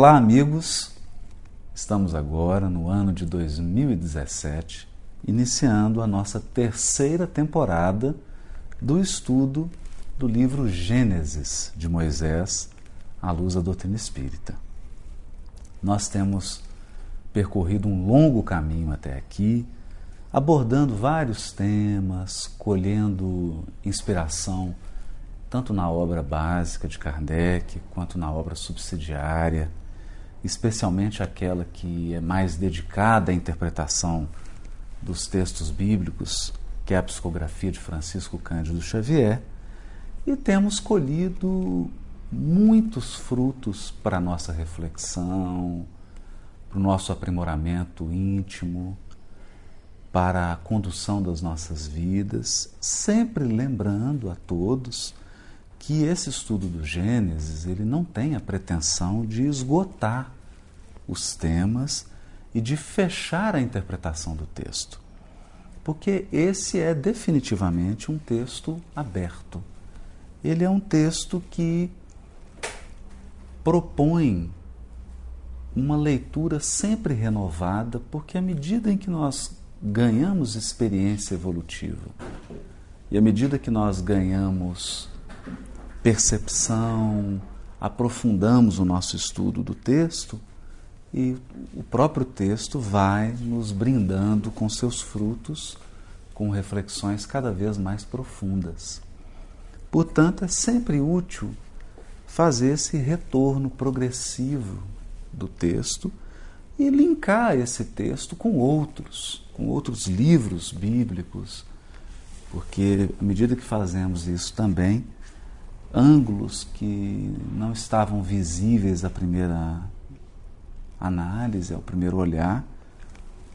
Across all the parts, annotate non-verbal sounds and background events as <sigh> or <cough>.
Olá, amigos. Estamos agora no ano de 2017, iniciando a nossa terceira temporada do estudo do livro Gênesis de Moisés, à luz da doutrina espírita. Nós temos percorrido um longo caminho até aqui, abordando vários temas, colhendo inspiração tanto na obra básica de Kardec quanto na obra subsidiária, especialmente aquela que é mais dedicada à interpretação dos textos bíblicos, que é a psicografia de Francisco Cândido Xavier, e temos colhido muitos frutos para a nossa reflexão, para o nosso aprimoramento íntimo, para a condução das nossas vidas, sempre lembrando a todos que esse estudo do Gênesis ele não tem a pretensão de esgotar os temas e de fechar a interpretação do texto, porque esse é definitivamente um texto aberto. Ele é um texto que propõe uma leitura sempre renovada, porque à medida em que nós ganhamos experiência evolutiva e à medida que nós ganhamos percepção, aprofundamos o nosso estudo do texto e o próprio texto vai nos brindando com seus frutos, com reflexões cada vez mais profundas. Portanto, é sempre útil fazer esse retorno progressivo do texto e linkar esse texto com outros, com outros livros bíblicos, porque à medida que fazemos isso também, ângulos que não estavam visíveis à primeira análise, ao primeiro olhar,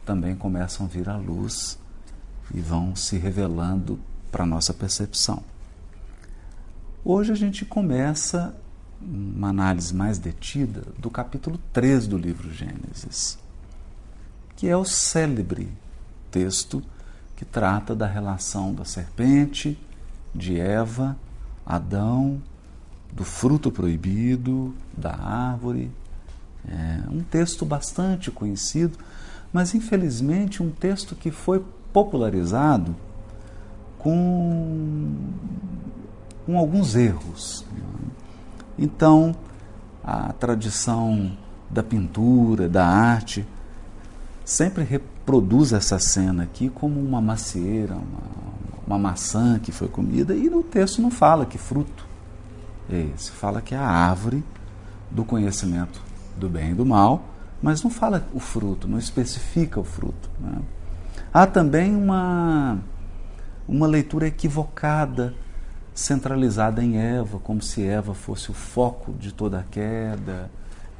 também começam a vir à luz e vão se revelando para a nossa percepção. Hoje a gente começa uma análise mais detida do capítulo 3 do livro Gênesis, que é o célebre texto que trata da relação da serpente, de Eva, Adão, do fruto proibido, da árvore. É um texto bastante conhecido, mas infelizmente um texto que foi popularizado com, com alguns erros. Então, a tradição da pintura, da arte, sempre reproduz essa cena aqui como uma macieira, uma, uma maçã que foi comida, e no texto não fala que fruto é esse, fala que é a árvore do conhecimento do bem e do mal, mas não fala o fruto, não especifica o fruto. Né? Há também uma, uma leitura equivocada centralizada em Eva, como se Eva fosse o foco de toda a queda,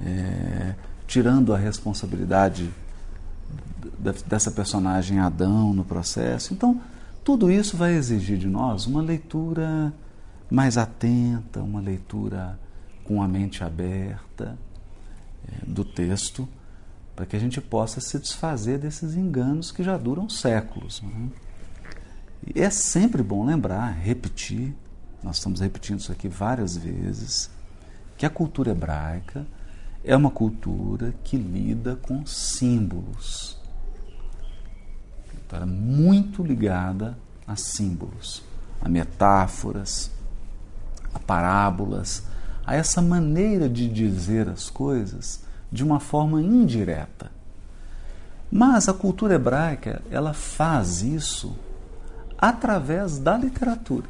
é, tirando a responsabilidade dessa personagem Adão no processo. Então, tudo isso vai exigir de nós uma leitura mais atenta, uma leitura com a mente aberta do texto, para que a gente possa se desfazer desses enganos que já duram séculos. Né? E é sempre bom lembrar, repetir, nós estamos repetindo isso aqui várias vezes, que a cultura hebraica é uma cultura que lida com símbolos. Então, muito ligada a símbolos, a metáforas, a parábolas, a essa maneira de dizer as coisas de uma forma indireta. Mas a cultura hebraica, ela faz isso através da literatura.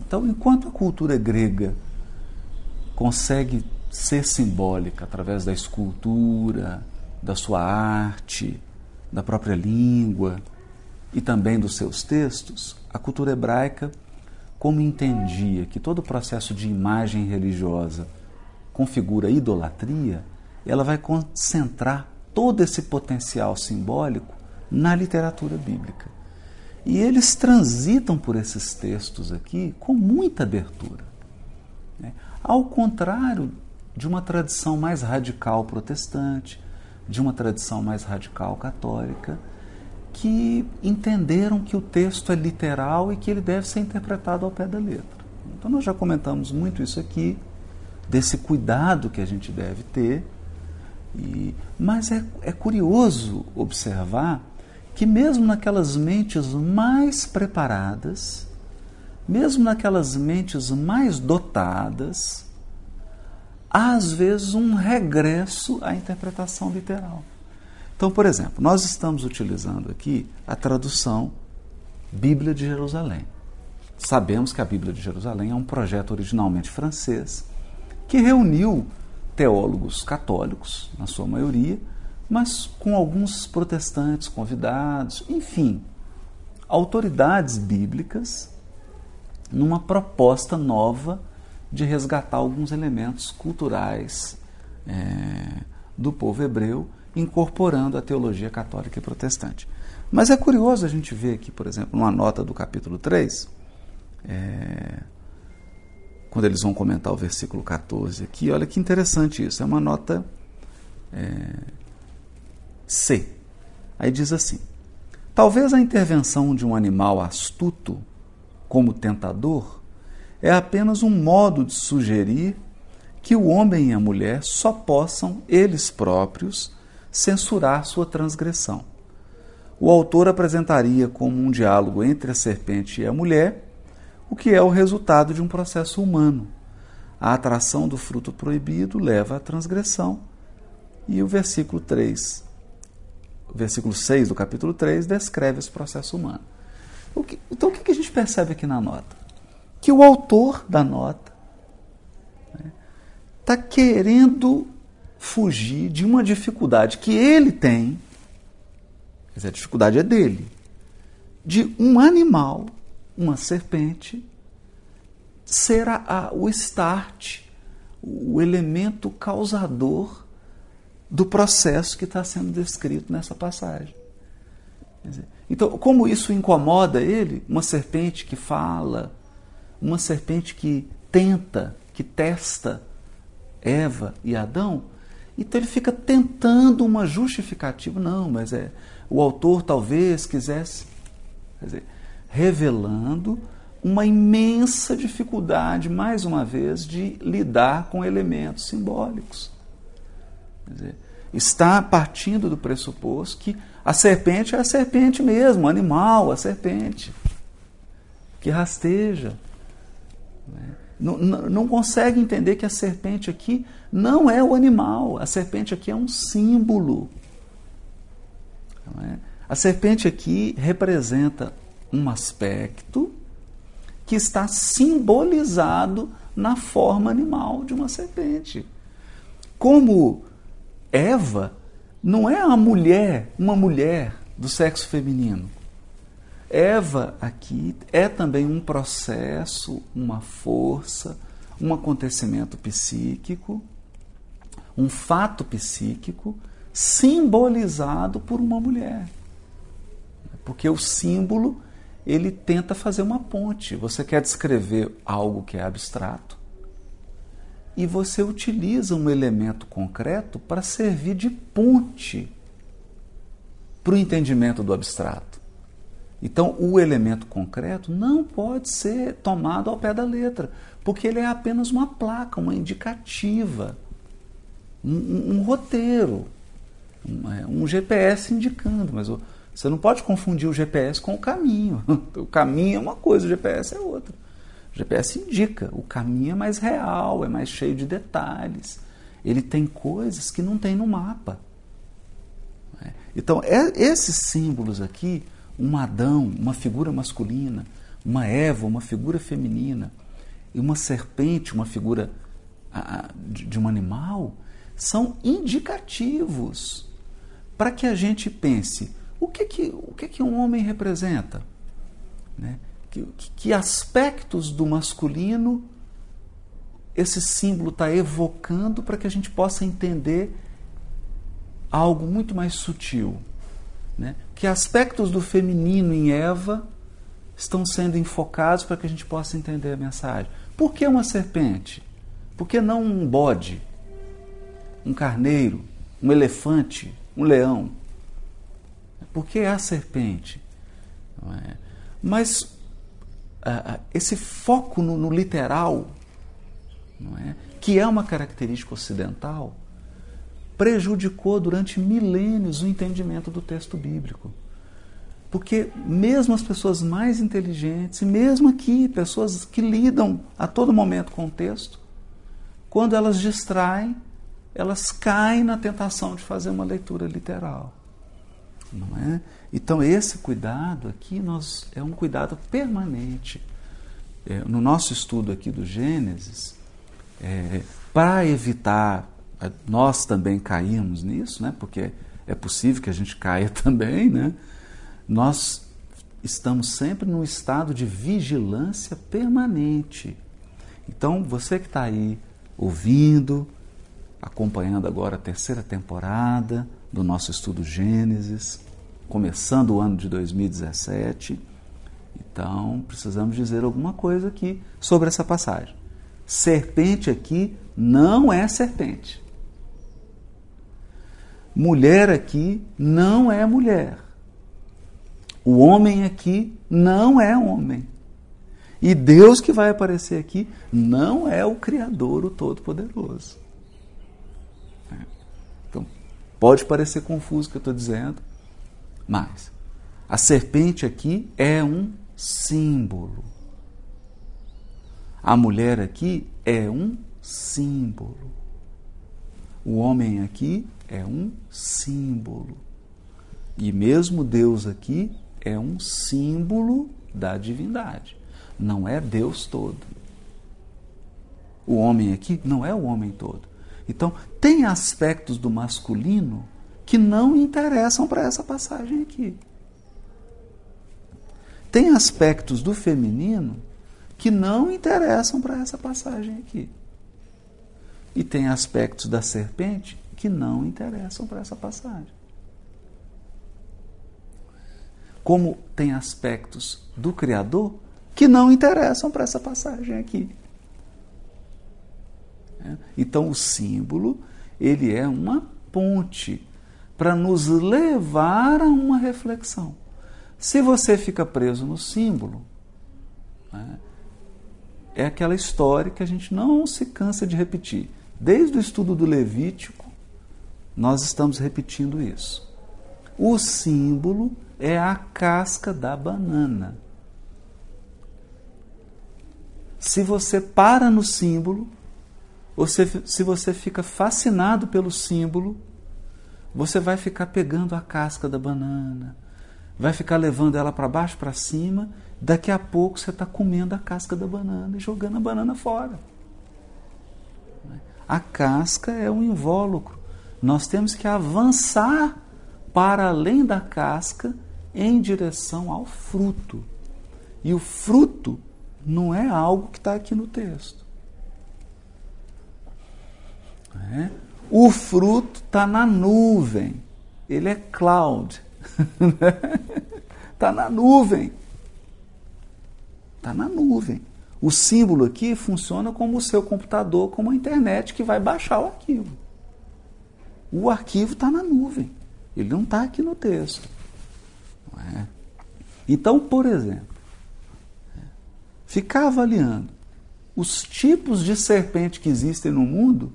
Então, enquanto a cultura grega consegue ser simbólica através da escultura, da sua arte, da própria língua e também dos seus textos, a cultura hebraica, como entendia que todo o processo de imagem religiosa configura idolatria, ela vai concentrar todo esse potencial simbólico na literatura bíblica. E eles transitam por esses textos aqui com muita abertura. Né? Ao contrário de uma tradição mais radical protestante, de uma tradição mais radical católica, que entenderam que o texto é literal e que ele deve ser interpretado ao pé da letra. Então nós já comentamos muito isso aqui, desse cuidado que a gente deve ter. E, mas é, é curioso observar que, mesmo naquelas mentes mais preparadas, mesmo naquelas mentes mais dotadas, há às vezes um regresso à interpretação literal. Então, por exemplo, nós estamos utilizando aqui a tradução Bíblia de Jerusalém. Sabemos que a Bíblia de Jerusalém é um projeto originalmente francês que reuniu teólogos católicos, na sua maioria, mas com alguns protestantes convidados, enfim, autoridades bíblicas numa proposta nova de resgatar alguns elementos culturais é, do povo hebreu, incorporando a teologia católica e protestante. Mas é curioso a gente ver aqui, por exemplo, numa nota do capítulo 3, é, quando eles vão comentar o versículo 14 aqui, olha que interessante isso, é uma nota é, C. Aí diz assim: talvez a intervenção de um animal astuto, como tentador, é apenas um modo de sugerir que o homem e a mulher só possam, eles próprios, censurar sua transgressão. O autor apresentaria como um diálogo entre a serpente e a mulher o que é o resultado de um processo humano. A atração do fruto proibido leva à transgressão. E o versículo 3, o versículo 6 do capítulo 3 descreve esse processo humano. O que, então o que a gente percebe aqui na nota? Que o autor da nota está né, tá querendo fugir de uma dificuldade que ele tem, quer dizer, a dificuldade é dele, de um animal uma serpente, será a, o start, o elemento causador do processo que está sendo descrito nessa passagem. Então, como isso incomoda ele, uma serpente que fala, uma serpente que tenta, que testa Eva e Adão, então ele fica tentando uma justificativa. Não, mas é o autor talvez quisesse. Dizer, revelando uma imensa dificuldade, mais uma vez, de lidar com elementos simbólicos. Dizer, está partindo do pressuposto que a serpente é a serpente mesmo, o animal, a serpente, que rasteja. Né? Não, não, não consegue entender que a serpente aqui não é o animal, a serpente aqui é um símbolo. É? A serpente aqui representa um aspecto que está simbolizado na forma animal de uma serpente. Como Eva não é a mulher, uma mulher do sexo feminino. Eva aqui é também um processo, uma força, um acontecimento psíquico, um fato psíquico simbolizado por uma mulher. Porque o símbolo ele tenta fazer uma ponte. Você quer descrever algo que é abstrato e você utiliza um elemento concreto para servir de ponte para o entendimento do abstrato. Então, o elemento concreto não pode ser tomado ao pé da letra, porque ele é apenas uma placa, uma indicativa, um, um, um roteiro, um, é, um GPS indicando, mas o, você não pode confundir o GPS com o caminho. <laughs> O caminho é uma coisa, o GPS é outra. O GPS indica, o caminho é mais real, é mais cheio de detalhes. Ele tem coisas que não tem no mapa. É. Então, é, esses símbolos aqui, um Adão, uma figura masculina, uma Eva, uma figura feminina, e uma serpente, uma figura de um animal, são indicativos para que a gente pense o que que, o que, que um homem representa? Né? Que, que aspectos do masculino esse símbolo está evocando para que a gente possa entender algo muito mais sutil? Né? Que aspectos do feminino em Eva estão sendo enfocados para que a gente possa entender a mensagem? Por que uma serpente? Por que não um bode, um carneiro, um elefante, um leão? Porque é a serpente. É? Mas esse foco no, no literal é? que é uma característica ocidental, prejudicou durante milênios o entendimento do texto bíblico. Porque mesmo as pessoas mais inteligentes, e mesmo aqui, pessoas que lidam a todo momento com o texto, quando elas distraem, elas caem na tentação de fazer uma leitura literal. Não é? Então esse cuidado aqui nós, é um cuidado permanente. É, no nosso estudo aqui do Gênesis, é, para evitar é, nós também caímos nisso, né? porque é possível que a gente caia <laughs> também, né? nós estamos sempre num estado de vigilância permanente. Então, você que está aí ouvindo, acompanhando agora a terceira temporada do nosso estudo Gênesis, começando o ano de 2017, então precisamos dizer alguma coisa aqui sobre essa passagem. Serpente aqui não é serpente. Mulher aqui não é mulher. O homem aqui não é homem. E Deus que vai aparecer aqui não é o Criador, o Todo-Poderoso. Então, pode parecer confuso o que eu estou dizendo, mas a serpente aqui é um símbolo. A mulher aqui é um símbolo. O homem aqui é um símbolo. E mesmo Deus aqui é um símbolo da divindade. Não é Deus todo. O homem aqui não é o homem todo. Então, tem aspectos do masculino que não interessam para essa passagem aqui. Tem aspectos do feminino que não interessam para essa passagem aqui. E tem aspectos da serpente que não interessam para essa passagem. Como tem aspectos do Criador que não interessam para essa passagem aqui. É? Então o símbolo ele é uma ponte para nos levar a uma reflexão. Se você fica preso no símbolo, né, é aquela história que a gente não se cansa de repetir. Desde o estudo do Levítico, nós estamos repetindo isso. O símbolo é a casca da banana. Se você para no símbolo, se, se você fica fascinado pelo símbolo, você vai ficar pegando a casca da banana, vai ficar levando ela para baixo, para cima, daqui a pouco você está comendo a casca da banana e jogando a banana fora. A casca é um invólucro. Nós temos que avançar para além da casca em direção ao fruto. E o fruto não é algo que está aqui no texto. É? O fruto está na nuvem. Ele é cloud. Está <laughs> na nuvem. Está na nuvem. O símbolo aqui funciona como o seu computador, como a internet que vai baixar o arquivo. O arquivo está na nuvem. Ele não está aqui no texto. É? Então, por exemplo, ficar avaliando os tipos de serpente que existem no mundo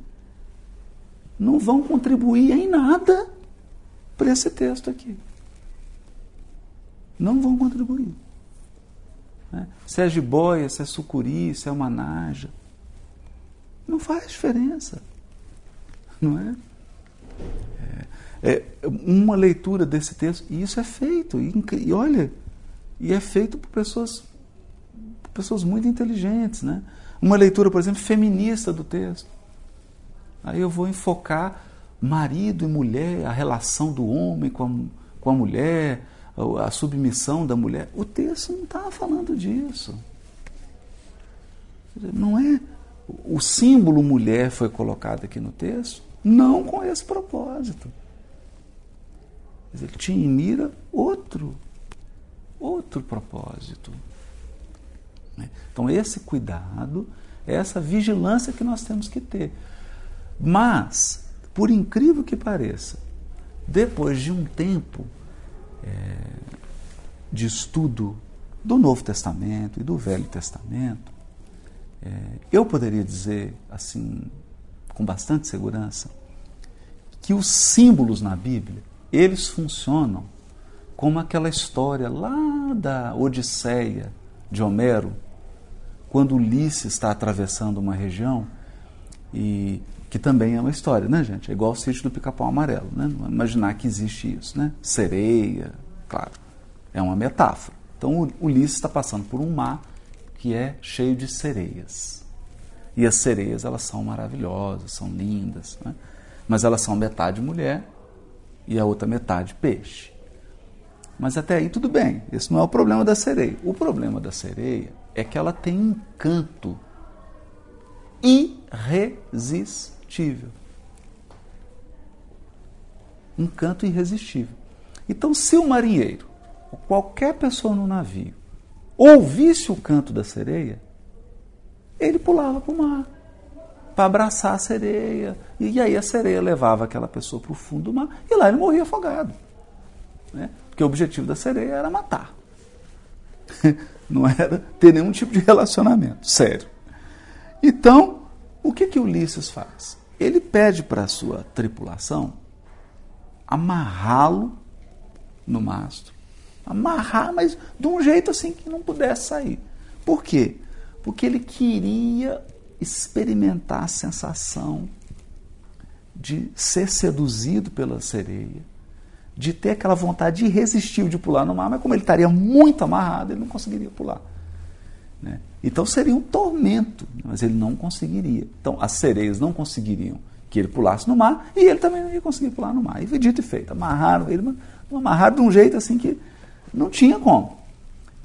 não vão contribuir em nada para esse texto aqui. Não vão contribuir. Né? Se é jiboia, se é sucuri, se é uma naja. Não faz diferença. Não é? é? é? uma leitura desse texto, e isso é feito, e, e olha, e é feito por pessoas, por pessoas muito inteligentes. Né? Uma leitura, por exemplo, feminista do texto. Aí eu vou enfocar marido e mulher, a relação do homem com a, com a mulher, a submissão da mulher. O texto não está falando disso. Não é. O símbolo mulher foi colocado aqui no texto, não com esse propósito. Ele tinha em mira outro, outro propósito. Né? Então, esse cuidado, essa vigilância que nós temos que ter. Mas, por incrível que pareça, depois de um tempo é, de estudo do Novo Testamento e do Velho Testamento, é, eu poderia dizer, assim, com bastante segurança, que os símbolos na Bíblia, eles funcionam como aquela história lá da Odisseia de Homero, quando Ulisses está atravessando uma região e que também é uma história, né, gente? É igual o sítio do Pica-Pau Amarelo, né? Não imaginar que existe isso, né? Sereia, claro, é uma metáfora. Então Ulisses está passando por um mar que é cheio de sereias. E as sereias, elas são maravilhosas, são lindas, né? mas elas são metade mulher e a outra metade peixe. Mas até aí tudo bem, esse não é o problema da sereia. O problema da sereia é que ela tem um canto irresistível. Um canto irresistível. Então, se o marinheiro, ou qualquer pessoa no navio, ouvisse o canto da sereia, ele pulava para o mar para abraçar a sereia. E aí a sereia levava aquela pessoa para o fundo do mar e lá ele morria afogado. Né? Porque o objetivo da sereia era matar. <laughs> Não era ter nenhum tipo de relacionamento, sério. Então, o que que Ulisses faz? Ele pede para a sua tripulação amarrá-lo no mastro. Amarrar, mas de um jeito assim que não pudesse sair. Por quê? Porque ele queria experimentar a sensação de ser seduzido pela sereia, de ter aquela vontade irresistível de pular no mar, mas como ele estaria muito amarrado, ele não conseguiria pular. Né? Então seria um tormento, mas ele não conseguiria. Então as sereias não conseguiriam que ele pulasse no mar e ele também não ia conseguir pular no mar. E foi dito e feito, amarraram ele, amarraram de um jeito assim que não tinha como.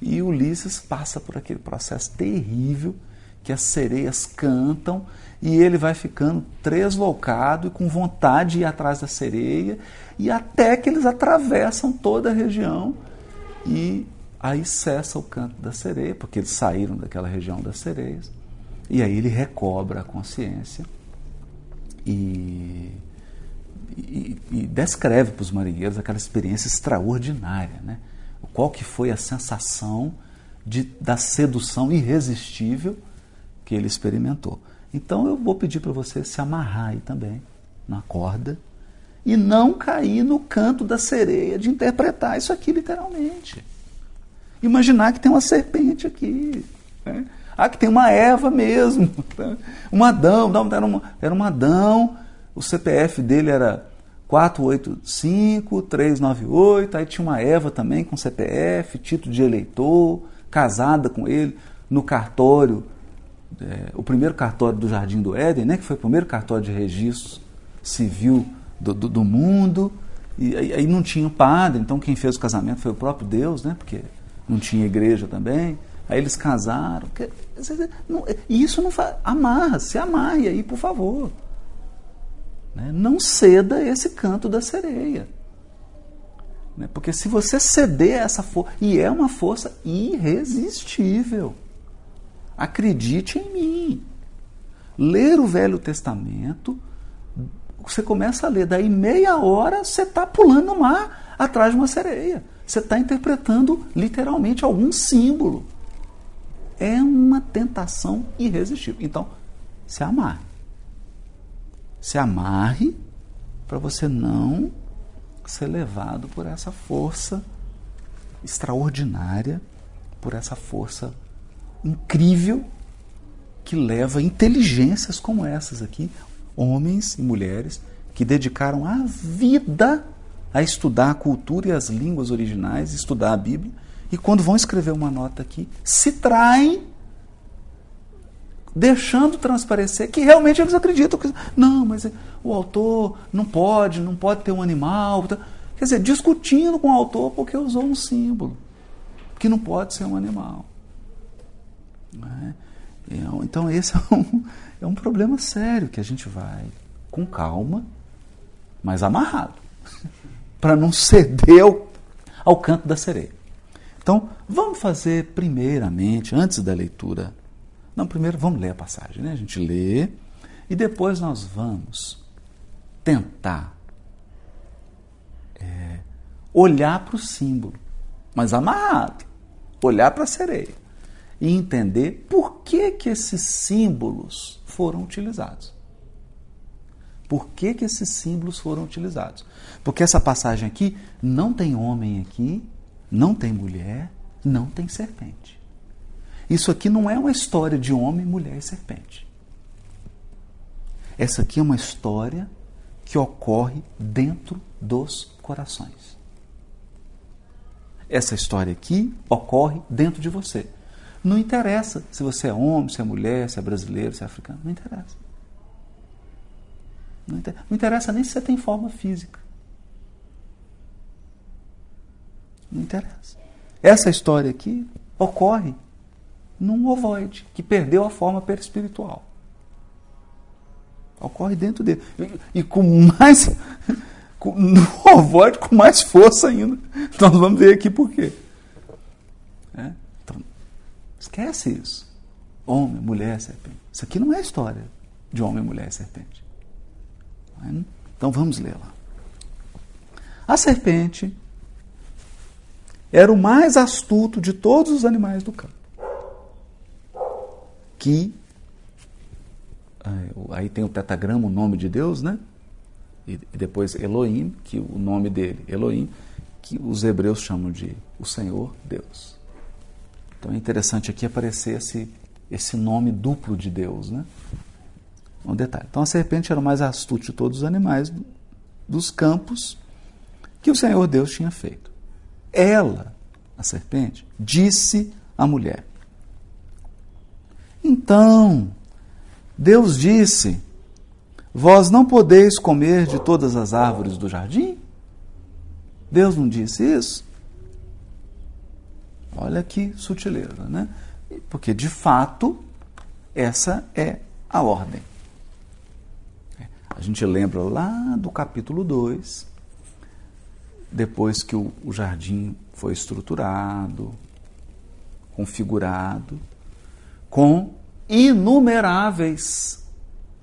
E Ulisses passa por aquele processo terrível que as sereias cantam e ele vai ficando tresloucado e com vontade de ir atrás da sereia e até que eles atravessam toda a região e aí cessa o canto da sereia, porque eles saíram daquela região das sereias. E aí ele recobra a consciência e, e, e descreve para os marinheiros aquela experiência extraordinária, né? Qual que foi a sensação de, da sedução irresistível que ele experimentou. Então eu vou pedir para você se amarrar aí também na corda e não cair no canto da sereia de interpretar isso aqui literalmente. Imaginar que tem uma serpente aqui. Né? Ah, que tem uma Eva mesmo. Né? Um Adão. Não, era, uma, era um Adão. O CPF dele era 485 398. Aí tinha uma Eva também com CPF, título de eleitor, casada com ele no cartório é, o primeiro cartório do Jardim do Éden, né, que foi o primeiro cartório de registro civil do, do, do mundo, e aí, aí, não tinha padre, então quem fez o casamento foi o próprio Deus, né, porque não tinha igreja também. Aí eles casaram. Não, isso não faz. Amarra, se amarre aí, por favor. Né? Não ceda esse canto da sereia. Né? Porque se você ceder essa força, e é uma força irresistível. Acredite em mim. Ler o Velho Testamento, você começa a ler, daí meia hora você está pulando no mar atrás de uma sereia. Você está interpretando literalmente algum símbolo. É uma tentação irresistível. Então, se amarre. Se amarre para você não ser levado por essa força extraordinária, por essa força incrível que leva inteligências como essas aqui, homens e mulheres que dedicaram a vida a estudar a cultura e as línguas originais, estudar a Bíblia, e quando vão escrever uma nota aqui, se traem deixando transparecer que realmente eles acreditam que não, mas o autor não pode, não pode ter um animal, quer dizer, discutindo com o autor porque usou um símbolo que não pode ser um animal. Né? Então, esse <laughs> é um, é um problema sério que a gente vai com calma, mas amarrado, para não ceder ao, canto da sereia. Então, vamos fazer primeiramente, antes da leitura. Não, primeiro vamos ler a passagem, né? A gente lê e depois nós vamos tentar é, olhar para o símbolo, mas amarrado, olhar para a sereia e entender por que, que esses símbolos foram utilizados. Por que, que esses símbolos foram utilizados? Porque essa passagem aqui não tem homem aqui, não tem mulher, não tem serpente. Isso aqui não é uma história de homem, mulher e serpente. Essa aqui é uma história que ocorre dentro dos corações. Essa história aqui ocorre dentro de você. Não interessa se você é homem, se é mulher, se é brasileiro, se é africano. Não interessa. Não interessa, nem se você tem forma física. Não interessa. Essa história aqui ocorre num ovoide que perdeu a forma perispiritual. Ocorre dentro dele. E com mais. <laughs> no ovoide com mais força ainda. Nós vamos ver aqui por quê. É? Então, esquece isso. Homem, mulher, serpente. Isso aqui não é história de homem, mulher e serpente. É? Então vamos lá. A serpente era o mais astuto de todos os animais do campo que aí tem o tetagrama, o nome de Deus, né? E depois Elohim, que o nome dele, Elohim, que os hebreus chamam de o Senhor Deus. Então é interessante aqui aparecer esse, esse nome duplo de Deus, né? Um detalhe. Então a serpente era o mais astuto de todos os animais dos campos que o Senhor Deus tinha feito. Ela, a serpente, disse à mulher: então, Deus disse: Vós não podeis comer de todas as árvores do jardim? Deus não disse isso? Olha que sutileza, né? Porque de fato, essa é a ordem. A gente lembra lá do capítulo 2, depois que o, jardim foi estruturado, configurado, com inumeráveis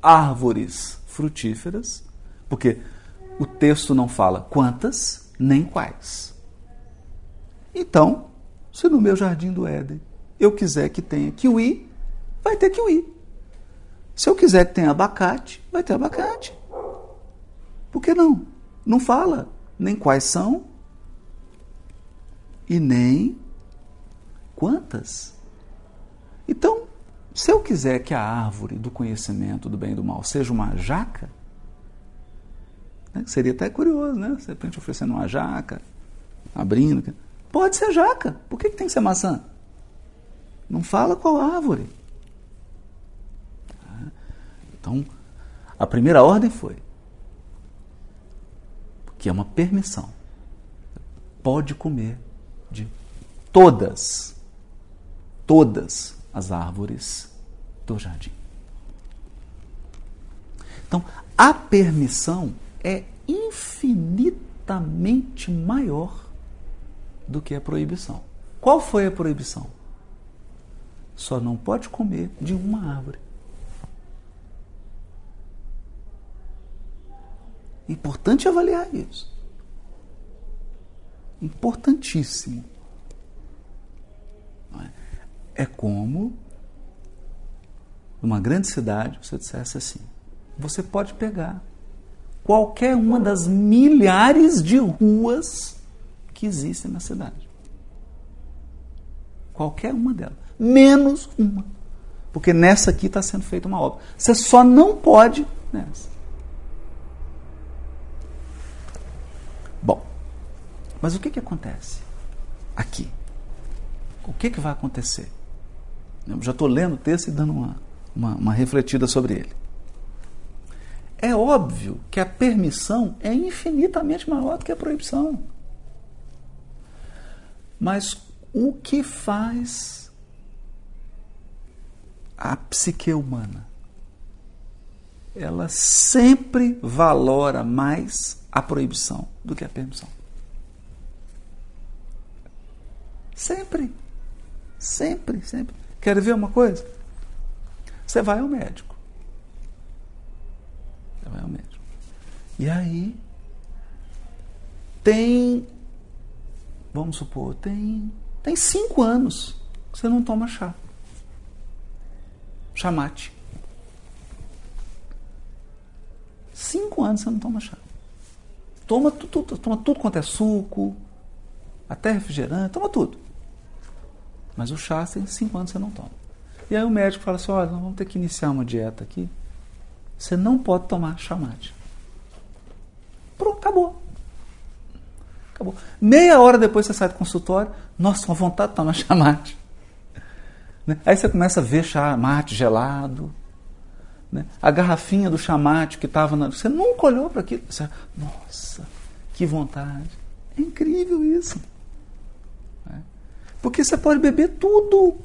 árvores frutíferas, porque o texto não fala quantas nem quais. Então, se no meu jardim do Éden eu quiser que tenha kiwi, vai ter kiwi. Se eu quiser que tenha abacate, vai ter abacate. Por que não? Não fala nem quais são e nem quantas. Então, se eu quiser que a árvore do conhecimento do bem e do mal seja uma jaca, né, seria até curioso, né? De repente oferecendo uma jaca, abrindo. Pode ser jaca. Por que, que tem que ser maçã? Não fala qual árvore. Então, a primeira ordem foi que é uma permissão. Pode comer de todas, todas as árvores do jardim. Então, a permissão é infinitamente maior do que a proibição. Qual foi a proibição? Só não pode comer de uma árvore. Importante avaliar isso. Importantíssimo. É como numa grande cidade você dissesse assim: você pode pegar qualquer uma das milhares de ruas que existem na cidade. Qualquer uma delas. Menos uma. Porque nessa aqui está sendo feita uma obra. Você só não pode nessa. Bom, mas o que, que acontece aqui? O que, que vai acontecer? Eu já estou lendo o texto e dando uma, uma, uma refletida sobre ele. É óbvio que a permissão é infinitamente maior do que a proibição. Mas o que faz a psique humana? Ela sempre valora mais a proibição do que a permissão. Sempre. Sempre, sempre. Quer ver uma coisa? Você vai ao médico. Você vai ao médico. E aí tem, vamos supor, tem, tem cinco anos que você não toma chá. chamate. Cinco anos você não toma chá. Toma tudo, toma tudo quanto é suco, até refrigerante, toma tudo. Mas o chá, tem cinco anos você não toma. E aí o médico fala assim, olha, nós vamos ter que iniciar uma dieta aqui. Você não pode tomar chamate. Pronto, acabou. Acabou. Meia hora depois você sai do consultório, nossa, com vontade de tomar chamate. Né? Aí você começa a ver chamate gelado. Né? A garrafinha do chamate que estava na. Você nunca olhou para aquilo. Você... Nossa, que vontade. É incrível isso. Porque você pode beber tudo,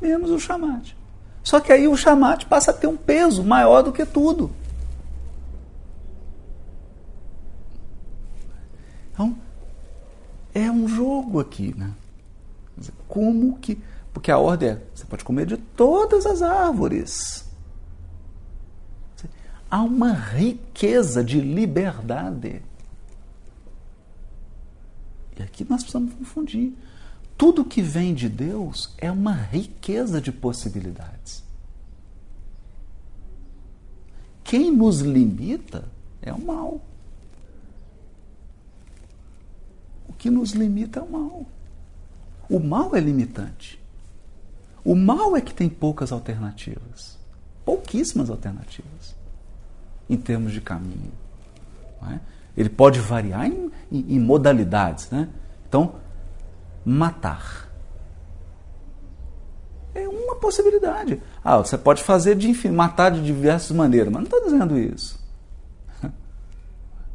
menos o chamate. Só que aí o chamate passa a ter um peso maior do que tudo. Então, é um jogo aqui, né? Como que. Porque a ordem é: você pode comer de todas as árvores. Há uma riqueza de liberdade. E aqui nós precisamos confundir. Tudo que vem de Deus é uma riqueza de possibilidades. Quem nos limita é o mal. O que nos limita é o mal. O mal é limitante. O mal é que tem poucas alternativas. Pouquíssimas alternativas em termos de caminho. É? Ele pode variar em, em, em modalidades. Né? Então, matar. É uma possibilidade. Ah, você pode fazer de enfim, matar de diversas maneiras, mas não estou dizendo isso. <laughs>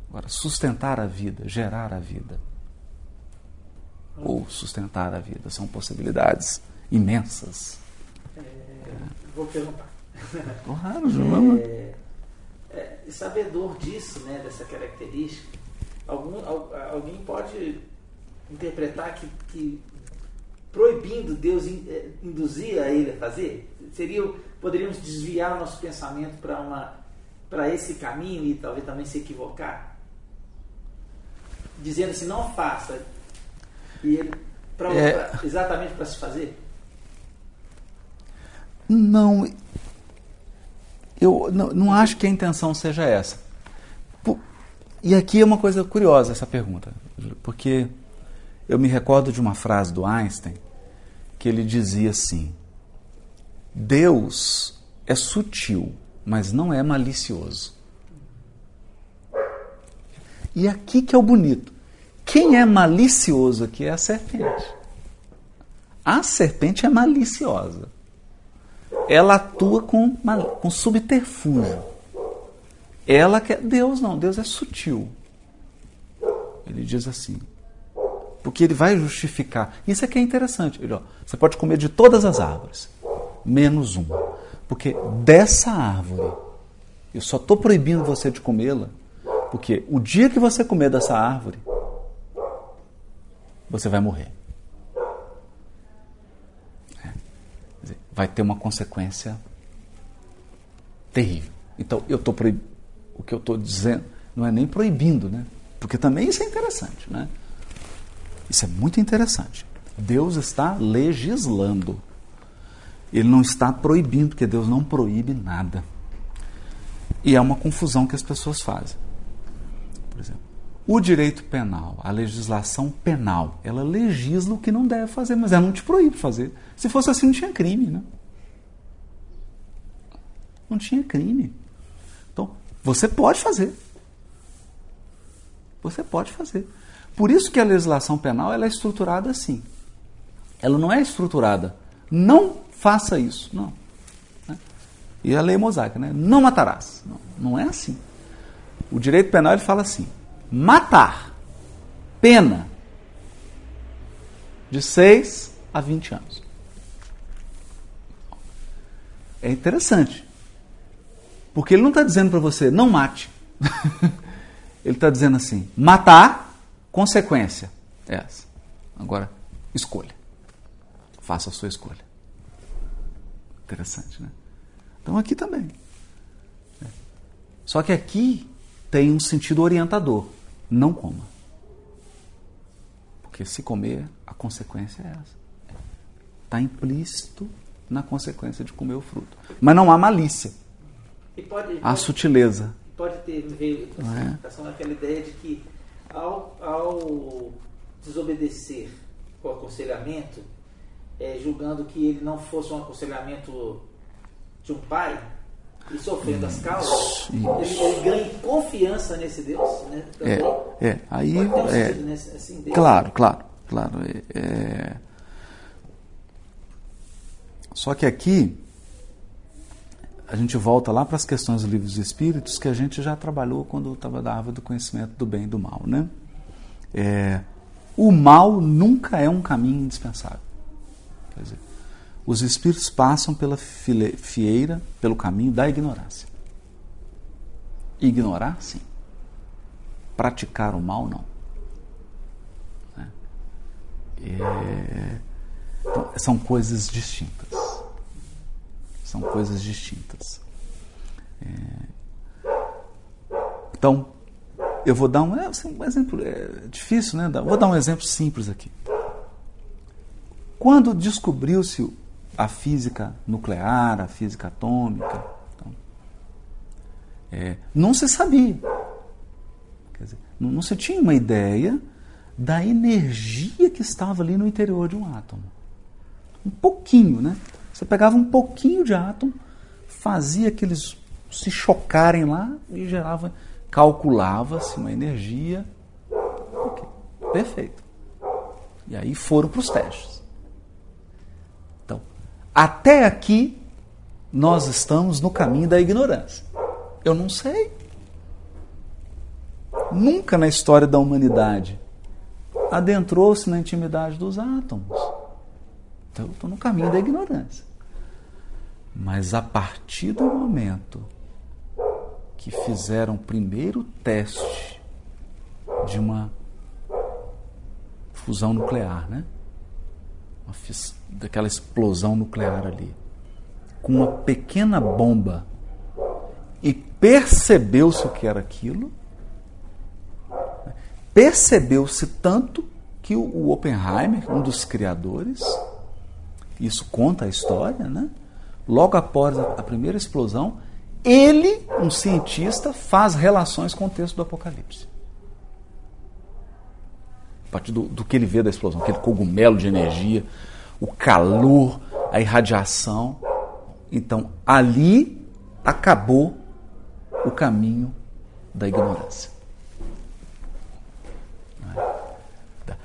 Agora, sustentar a vida, gerar a vida. Ou sustentar a vida, são possibilidades imensas. É, vou perguntar. <laughs> Claro, João. É, é, sabedor disso, né, dessa característica, algum, alguém pode interpretar que, que proibindo Deus eh, induzir a ele a fazer? Seria, poderíamos desviar o nosso pensamento para uma para esse caminho e talvez também se equivocar? Dizendo assim, não faça. E ele, pra, é... exatamente para se fazer? Não. Eu não, não acho que a intenção seja essa. E aqui é uma coisa curiosa essa pergunta, porque eu me recordo de uma frase do Einstein que ele dizia assim: Deus é sutil, mas não é malicioso. E aqui que é o bonito. Quem é malicioso aqui é a serpente. A serpente é maliciosa. Ela atua com, com subterfúgio. Ela quer. Deus não, Deus é sutil. Ele diz assim: porque ele vai justificar. Isso é que é interessante. Ele, ó, você pode comer de todas as árvores, menos uma. Porque dessa árvore, eu só estou proibindo você de comê-la, porque o dia que você comer dessa árvore, você vai morrer. É. Vai ter uma consequência terrível. Então, eu estou proibindo. O que eu estou dizendo não é nem proibindo, né? Porque também isso é interessante, né? Isso é muito interessante. Deus está legislando. Ele não está proibindo, porque Deus não proíbe nada. E é uma confusão que as pessoas fazem. Por exemplo, o direito penal, a legislação penal, ela legisla o que não deve fazer, mas ela não te proíbe fazer. Se fosse assim, não tinha crime, né? Não tinha crime. Então, você pode fazer. Você pode fazer. Por isso que a legislação penal ela é estruturada assim. Ela não é estruturada. Não faça isso. Não. Né? E a lei mosaica, né? Não matarás. Não, não é assim. O direito penal ele fala assim: matar, pena de 6 a 20 anos. É interessante. Porque ele não está dizendo para você, não mate. <laughs> ele está dizendo assim: matar Consequência é essa. Agora, escolha. Faça a sua escolha. Interessante, né? Então aqui também. É. Só que aqui tem um sentido orientador. Não coma. Porque se comer, a consequência é essa. Está implícito na consequência de comer o fruto. Mas não há malícia. E pode, há pode, sutileza. Pode ter veio é? aquela ideia de que ao, ao desobedecer o aconselhamento, é, julgando que ele não fosse um aconselhamento de um pai, e sofrendo as causas, ele, ele, ganha confiança nesse Deus. Né? É, é, aí. É, nesse, assim, claro, claro, claro. É, é, só que aqui a gente volta lá para as questões dos livros dos espíritos que a gente já trabalhou quando estava da árvore do conhecimento do bem e do mal, né? É, o mal nunca é um caminho indispensável. Quer dizer, os espíritos passam pela fieira, pelo caminho da ignorância. Ignorar, sim. Praticar o mal, não. Né? É, então, são coisas distintas. São coisas distintas. É, então, eu vou dar um, é, assim, um exemplo é difícil, né? Vou dar um exemplo simples aqui. Quando descobriu-se a física nuclear, a física atômica. Então, é, não se sabia. Dizer, não, não se tinha uma ideia da energia que estava ali no interior de um átomo. Um pouquinho, né? Você pegava um pouquinho de átomo, fazia aqueles se chocarem lá e gerava, calculava-se uma energia. Okay. Perfeito. E aí foram para os testes. Até aqui, nós estamos no caminho da ignorância. Eu não sei. Nunca na história da humanidade adentrou-se na intimidade dos átomos. Então, eu estou no caminho da ignorância. Mas a partir do momento que fizeram o primeiro teste de uma fusão nuclear, né? daquela explosão nuclear ali, com uma pequena bomba, e percebeu-se o que era aquilo, percebeu-se tanto que o Oppenheimer, um dos criadores, isso conta a história, né? Logo após a primeira explosão, ele, um cientista, faz relações com o texto do Apocalipse partir do, do que ele vê da explosão, aquele cogumelo de energia, o calor, a irradiação. Então, ali acabou o caminho da ignorância.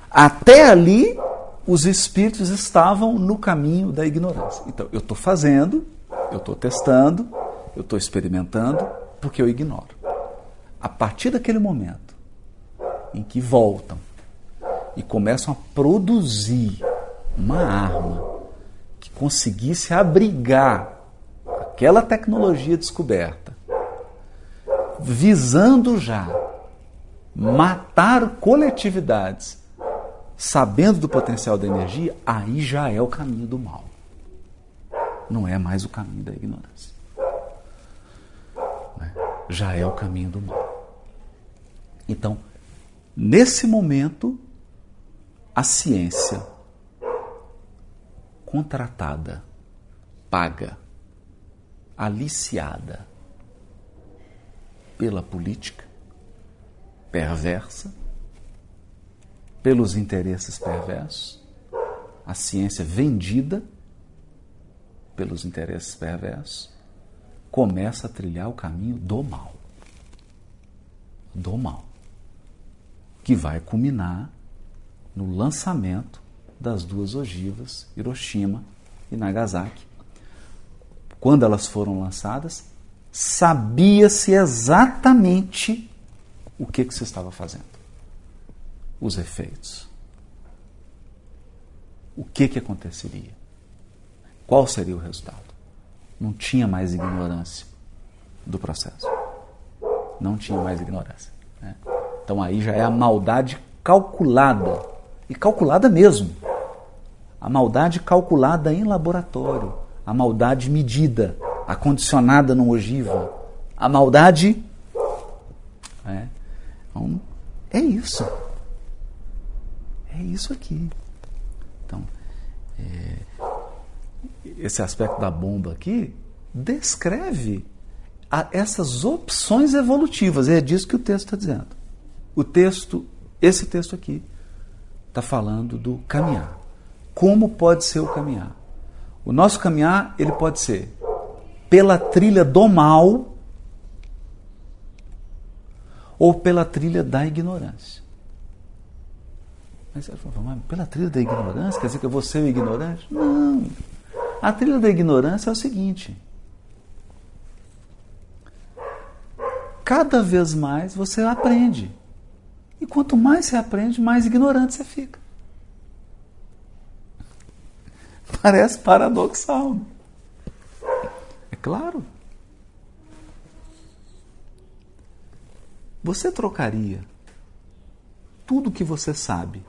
Até ali, os espíritos estavam no caminho da ignorância. Então, eu estou fazendo, eu estou testando, eu estou experimentando, porque eu ignoro. A partir daquele momento em que voltam e começam a produzir uma arma que conseguisse abrigar aquela tecnologia descoberta, visando já matar coletividades, sabendo do potencial da energia, aí já é o caminho do mal. Não é mais o caminho da ignorância. Né? Já é o caminho do mal. Então, nesse momento, a ciência contratada, paga, aliciada pela política perversa, pelos interesses perversos, a ciência vendida pelos interesses perversos, começa a trilhar o caminho do mal. Do mal. Que vai culminar no lançamento das duas ogivas, Hiroshima e Nagasaki. Quando elas foram lançadas, sabia-se exatamente o que, que se estava fazendo. Os efeitos. O que, que aconteceria? Qual seria o resultado? Não tinha mais ignorância do processo. Não tinha mais ignorância. Né? Então aí já é a maldade calculada e calculada mesmo. A maldade calculada em laboratório, a maldade medida, acondicionada numa ogiva, a maldade. É, então, é isso. É isso aqui. Então, é, esse aspecto da bomba aqui, descreve a, essas opções evolutivas. É disso que o texto está dizendo. O texto, esse texto aqui, está falando do caminhar. Como pode ser o caminhar? O nosso caminhar, ele pode ser pela trilha do mal ou pela trilha da ignorância. Mas você fala, mas pela trilha da ignorância, quer dizer que eu vou ser o ignorante? Não. A trilha da ignorância é o seguinte: cada vez mais você aprende. E quanto mais você aprende, mais ignorante você fica. <laughs> Parece paradoxal. Né? É claro. Você trocaria tudo que você sabe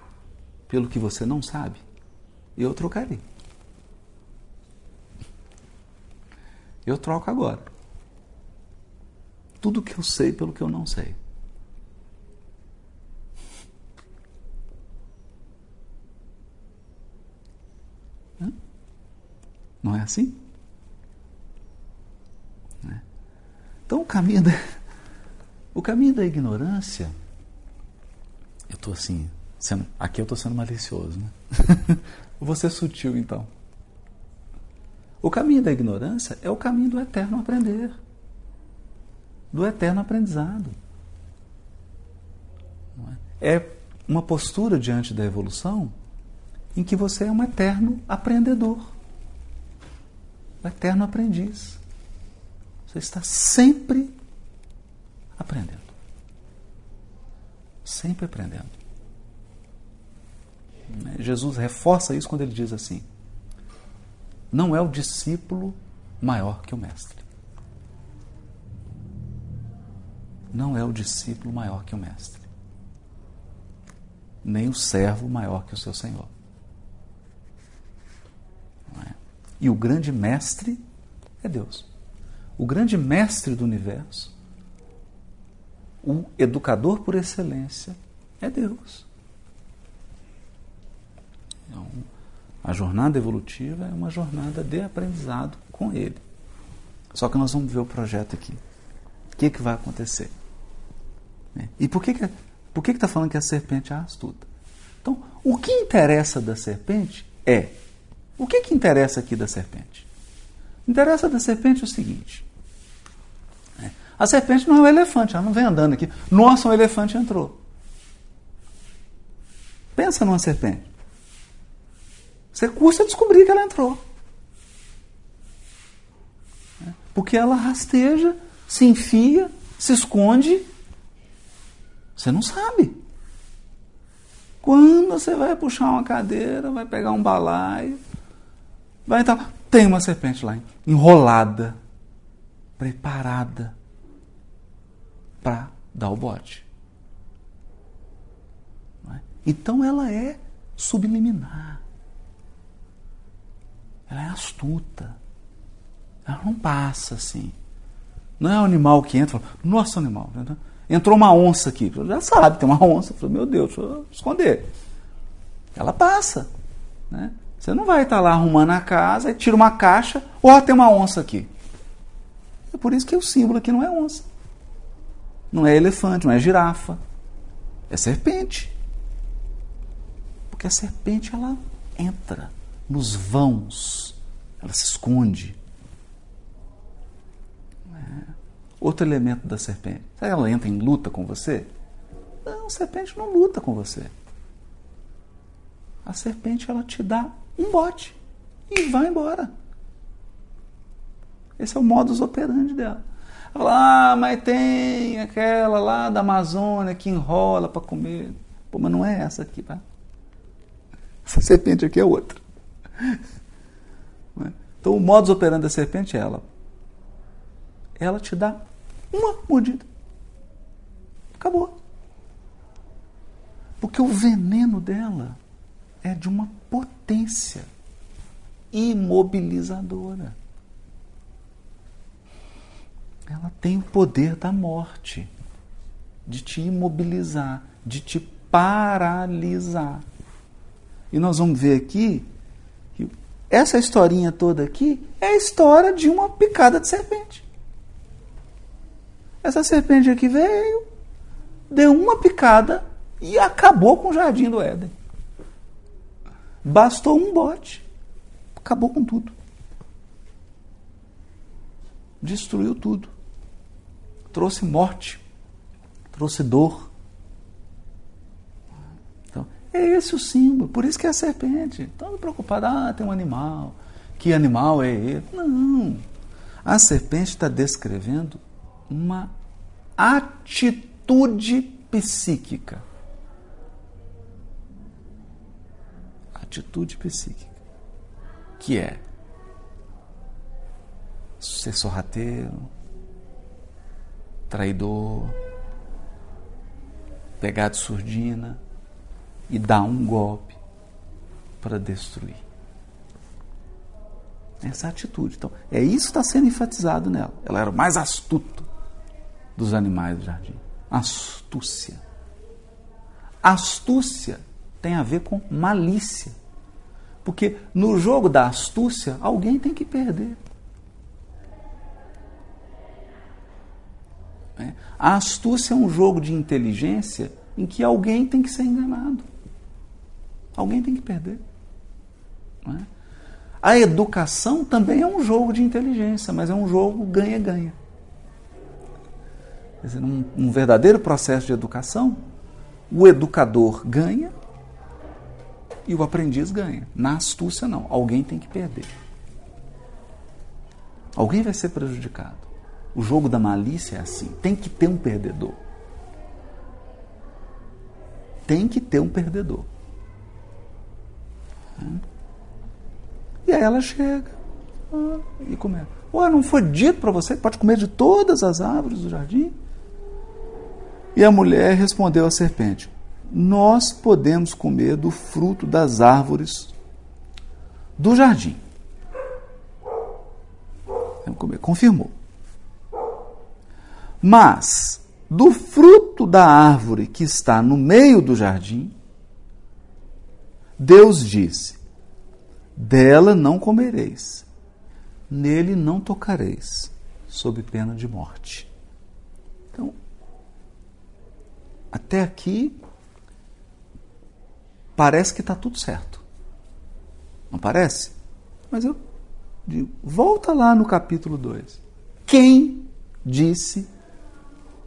pelo que você não sabe? Eu trocaria. Eu troco agora. Tudo que eu sei pelo que eu não sei. Não é assim? Né? Então o caminho da, <laughs> o caminho da ignorância, eu estou assim, sendo, aqui eu estou sendo malicioso, né? <laughs> Vou ser sutil então. O caminho da ignorância é o caminho do eterno aprender, do eterno aprendizado. É? é uma postura diante da evolução em que você é um eterno aprendedor o eterno aprendiz. Você está sempre aprendendo. Sempre aprendendo. Jesus reforça isso quando ele diz assim: não é o discípulo maior que o mestre. Não é o discípulo maior que o mestre. Nem o servo maior que o seu senhor. E o grande mestre é Deus. O grande mestre do universo, o educador por excelência, é Deus. Então, a jornada evolutiva é uma jornada de aprendizado com Ele. Só que nós vamos ver o projeto aqui. O que, que vai acontecer? Né? E por que está que, por que que tá falando que a serpente é astuta? Então, o que interessa da serpente é o que, que interessa aqui da serpente? Interessa da serpente o seguinte: né? a serpente não é um elefante, ela não vem andando aqui. Nossa, um elefante entrou. Pensa numa serpente. Você custa descobrir que ela entrou. Porque ela rasteja, se enfia, se esconde. Você não sabe. Quando você vai puxar uma cadeira, vai pegar um balaio, Vai então, tem uma serpente lá, enrolada, preparada para dar o bote. É? Então ela é subliminar. Ela é astuta. Ela não passa assim. Não é um animal que entra e fala, nossa animal, né? entrou uma onça aqui. Já sabe, tem uma onça. Fala, meu Deus, deixa eu esconder. Ela passa. Né? Você não vai estar lá arrumando a casa e tira uma caixa, ó, oh, tem uma onça aqui. É por isso que o símbolo aqui não é onça. Não é elefante, não é girafa. É serpente. Porque a serpente ela entra nos vãos, ela se esconde. É. Outro elemento da serpente. Ela entra em luta com você? Não, a serpente não luta com você. A serpente ela te dá um bote e vai embora. Esse é o modus operandi dela. Lá, ah, mas tem aquela lá da Amazônia que enrola para comer. Pô, mas não é essa aqui, tá? Essa serpente aqui é outra. É? Então o modus operandi da serpente é ela. Ela te dá uma mordida. Acabou. Porque o veneno dela é de uma potência imobilizadora. Ela tem o poder da morte, de te imobilizar, de te paralisar. E nós vamos ver aqui essa historinha toda aqui é a história de uma picada de serpente. Essa serpente aqui veio, deu uma picada e acabou com o jardim do Éden. Bastou um bote, acabou com tudo. Destruiu tudo. Trouxe morte, trouxe dor. É esse o símbolo, por isso que é a serpente. Estão preocupados, ah, tem um animal. Que animal é ele? Não. A serpente está descrevendo uma atitude psíquica. Atitude psíquica. Que é ser sorrateiro, traidor, pegar de surdina e dar um golpe para destruir. Essa atitude. Então, é isso que está sendo enfatizado nela. Ela era o mais astuto dos animais do jardim. Astúcia. Astúcia tem a ver com malícia. Porque no jogo da astúcia, alguém tem que perder. É. A astúcia é um jogo de inteligência em que alguém tem que ser enganado. Alguém tem que perder. É? A educação também é um jogo de inteligência, mas é um jogo ganha-ganha. Quer dizer, num, num verdadeiro processo de educação, o educador ganha e o aprendiz ganha. Na astúcia, não. Alguém tem que perder. Alguém vai ser prejudicado. O jogo da malícia é assim: tem que ter um perdedor. Tem que ter um perdedor. E aí ela chega ah, e começa. Ué, não foi dito para você que pode comer de todas as árvores do jardim? E a mulher respondeu à serpente: Nós podemos comer do fruto das árvores do jardim. Confirmou. Mas do fruto da árvore que está no meio do jardim, Deus disse: Dela não comereis, nele não tocareis, sob pena de morte. Então, até aqui, parece que está tudo certo. Não parece? Mas eu digo, volta lá no capítulo 2. Quem disse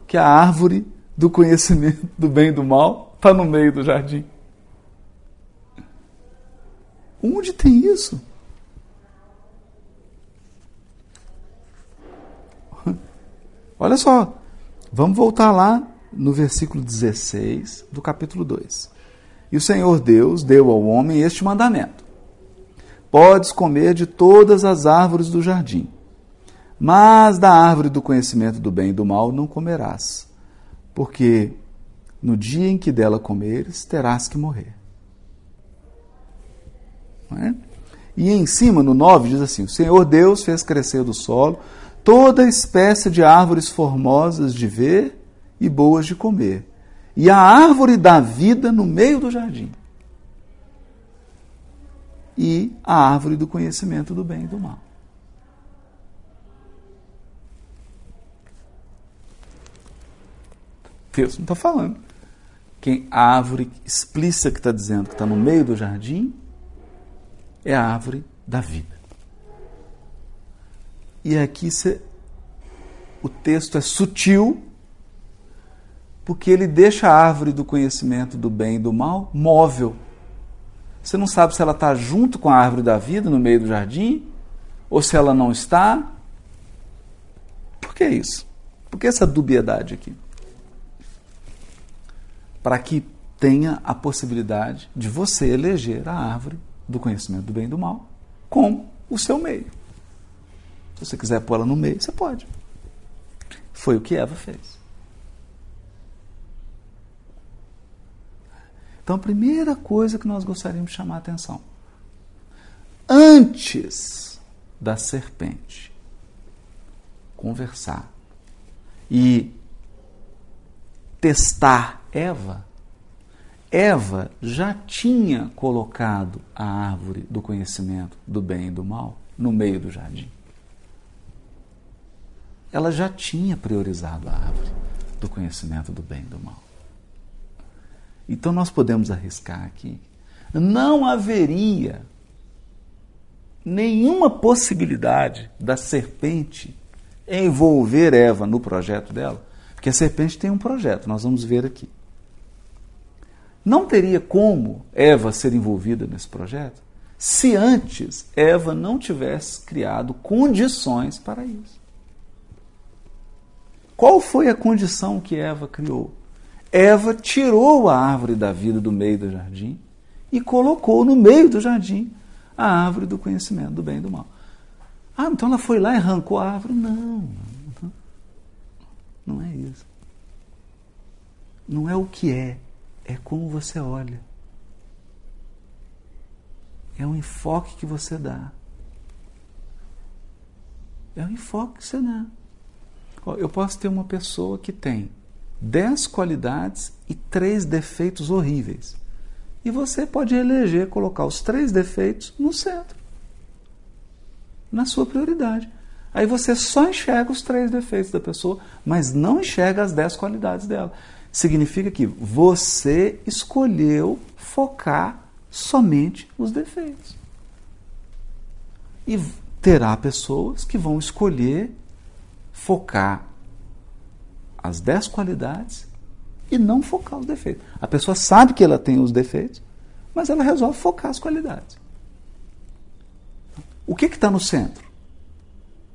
que a árvore do conhecimento do bem e do mal está no meio do jardim? Onde tem isso? Olha só, vamos voltar lá no versículo 16 do capítulo 2. E o Senhor Deus deu ao homem este mandamento: Podes comer de todas as árvores do jardim, mas da árvore do conhecimento do bem e do mal não comerás, porque no dia em que dela comeres, terás que morrer. É? E em cima, no 9, diz assim: O Senhor Deus fez crescer do solo toda espécie de árvores formosas de ver e boas de comer, e a árvore da vida no meio do jardim, e a árvore do conhecimento do bem e do mal. Deus não está falando. Quem a árvore explícita que está dizendo que está no meio do jardim é a árvore da vida. E aqui cê, o texto é sutil porque ele deixa a árvore do conhecimento do bem e do mal móvel. Você não sabe se ela está junto com a árvore da vida no meio do jardim ou se ela não está. Por que isso? Por que essa dubiedade aqui? Para que tenha a possibilidade de você eleger a árvore do conhecimento do bem e do mal com o seu meio. Se você quiser pôr ela no meio, você pode. Foi o que Eva fez. Então, a primeira coisa que nós gostaríamos de chamar a atenção: antes da serpente conversar e testar Eva, Eva já tinha colocado a árvore do conhecimento do bem e do mal no meio do jardim. Ela já tinha priorizado a árvore do conhecimento do bem e do mal. Então nós podemos arriscar aqui. Não haveria nenhuma possibilidade da serpente envolver Eva no projeto dela, porque a serpente tem um projeto, nós vamos ver aqui. Não teria como Eva ser envolvida nesse projeto se antes Eva não tivesse criado condições para isso. Qual foi a condição que Eva criou? Eva tirou a árvore da vida do meio do jardim e colocou no meio do jardim a árvore do conhecimento do bem e do mal. Ah, então ela foi lá e arrancou a árvore? Não, não é isso. Não é o que é, é como você olha. É o enfoque que você dá. É o enfoque que você dá. Eu posso ter uma pessoa que tem dez qualidades e três defeitos horríveis. E você pode eleger colocar os três defeitos no centro, na sua prioridade. Aí você só enxerga os três defeitos da pessoa, mas não enxerga as dez qualidades dela. Significa que você escolheu focar somente os defeitos. E terá pessoas que vão escolher focar as dez qualidades e não focar os defeitos. A pessoa sabe que ela tem os defeitos, mas ela resolve focar as qualidades. O que está no centro?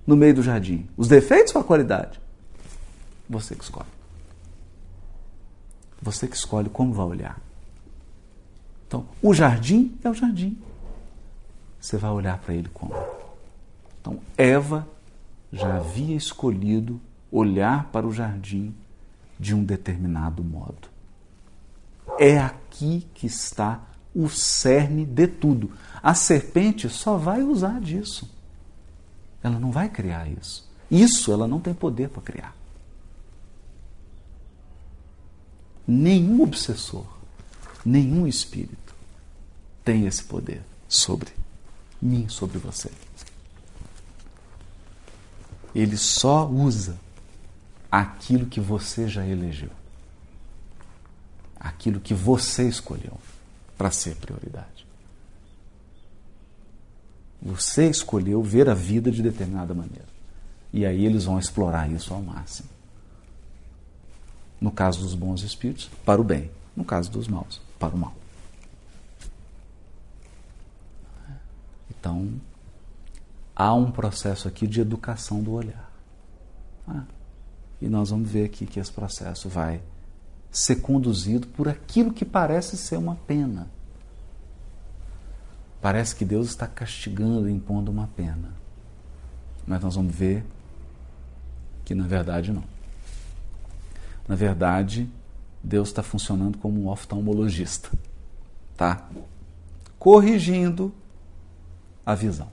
No meio do jardim? Os defeitos ou a qualidade? Você que escolhe. Você que escolhe como vai olhar. Então, o jardim é o jardim. Você vai olhar para ele como? Então, Eva já havia escolhido olhar para o jardim de um determinado modo. É aqui que está o cerne de tudo. A serpente só vai usar disso. Ela não vai criar isso. Isso ela não tem poder para criar. Nenhum obsessor, nenhum espírito tem esse poder sobre mim, sobre você. Ele só usa aquilo que você já elegeu. Aquilo que você escolheu para ser prioridade. Você escolheu ver a vida de determinada maneira. E aí eles vão explorar isso ao máximo. No caso dos bons espíritos, para o bem. No caso dos maus, para o mal. Então, há um processo aqui de educação do olhar. Ah, e nós vamos ver aqui que esse processo vai ser conduzido por aquilo que parece ser uma pena. Parece que Deus está castigando, impondo uma pena. Mas nós vamos ver que na verdade não. Na verdade, Deus está funcionando como um oftalmologista, tá? Corrigindo a visão,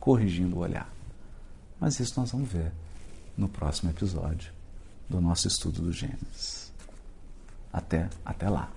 corrigindo o olhar. Mas isso nós vamos ver no próximo episódio do nosso estudo do Gênesis. Até, até lá.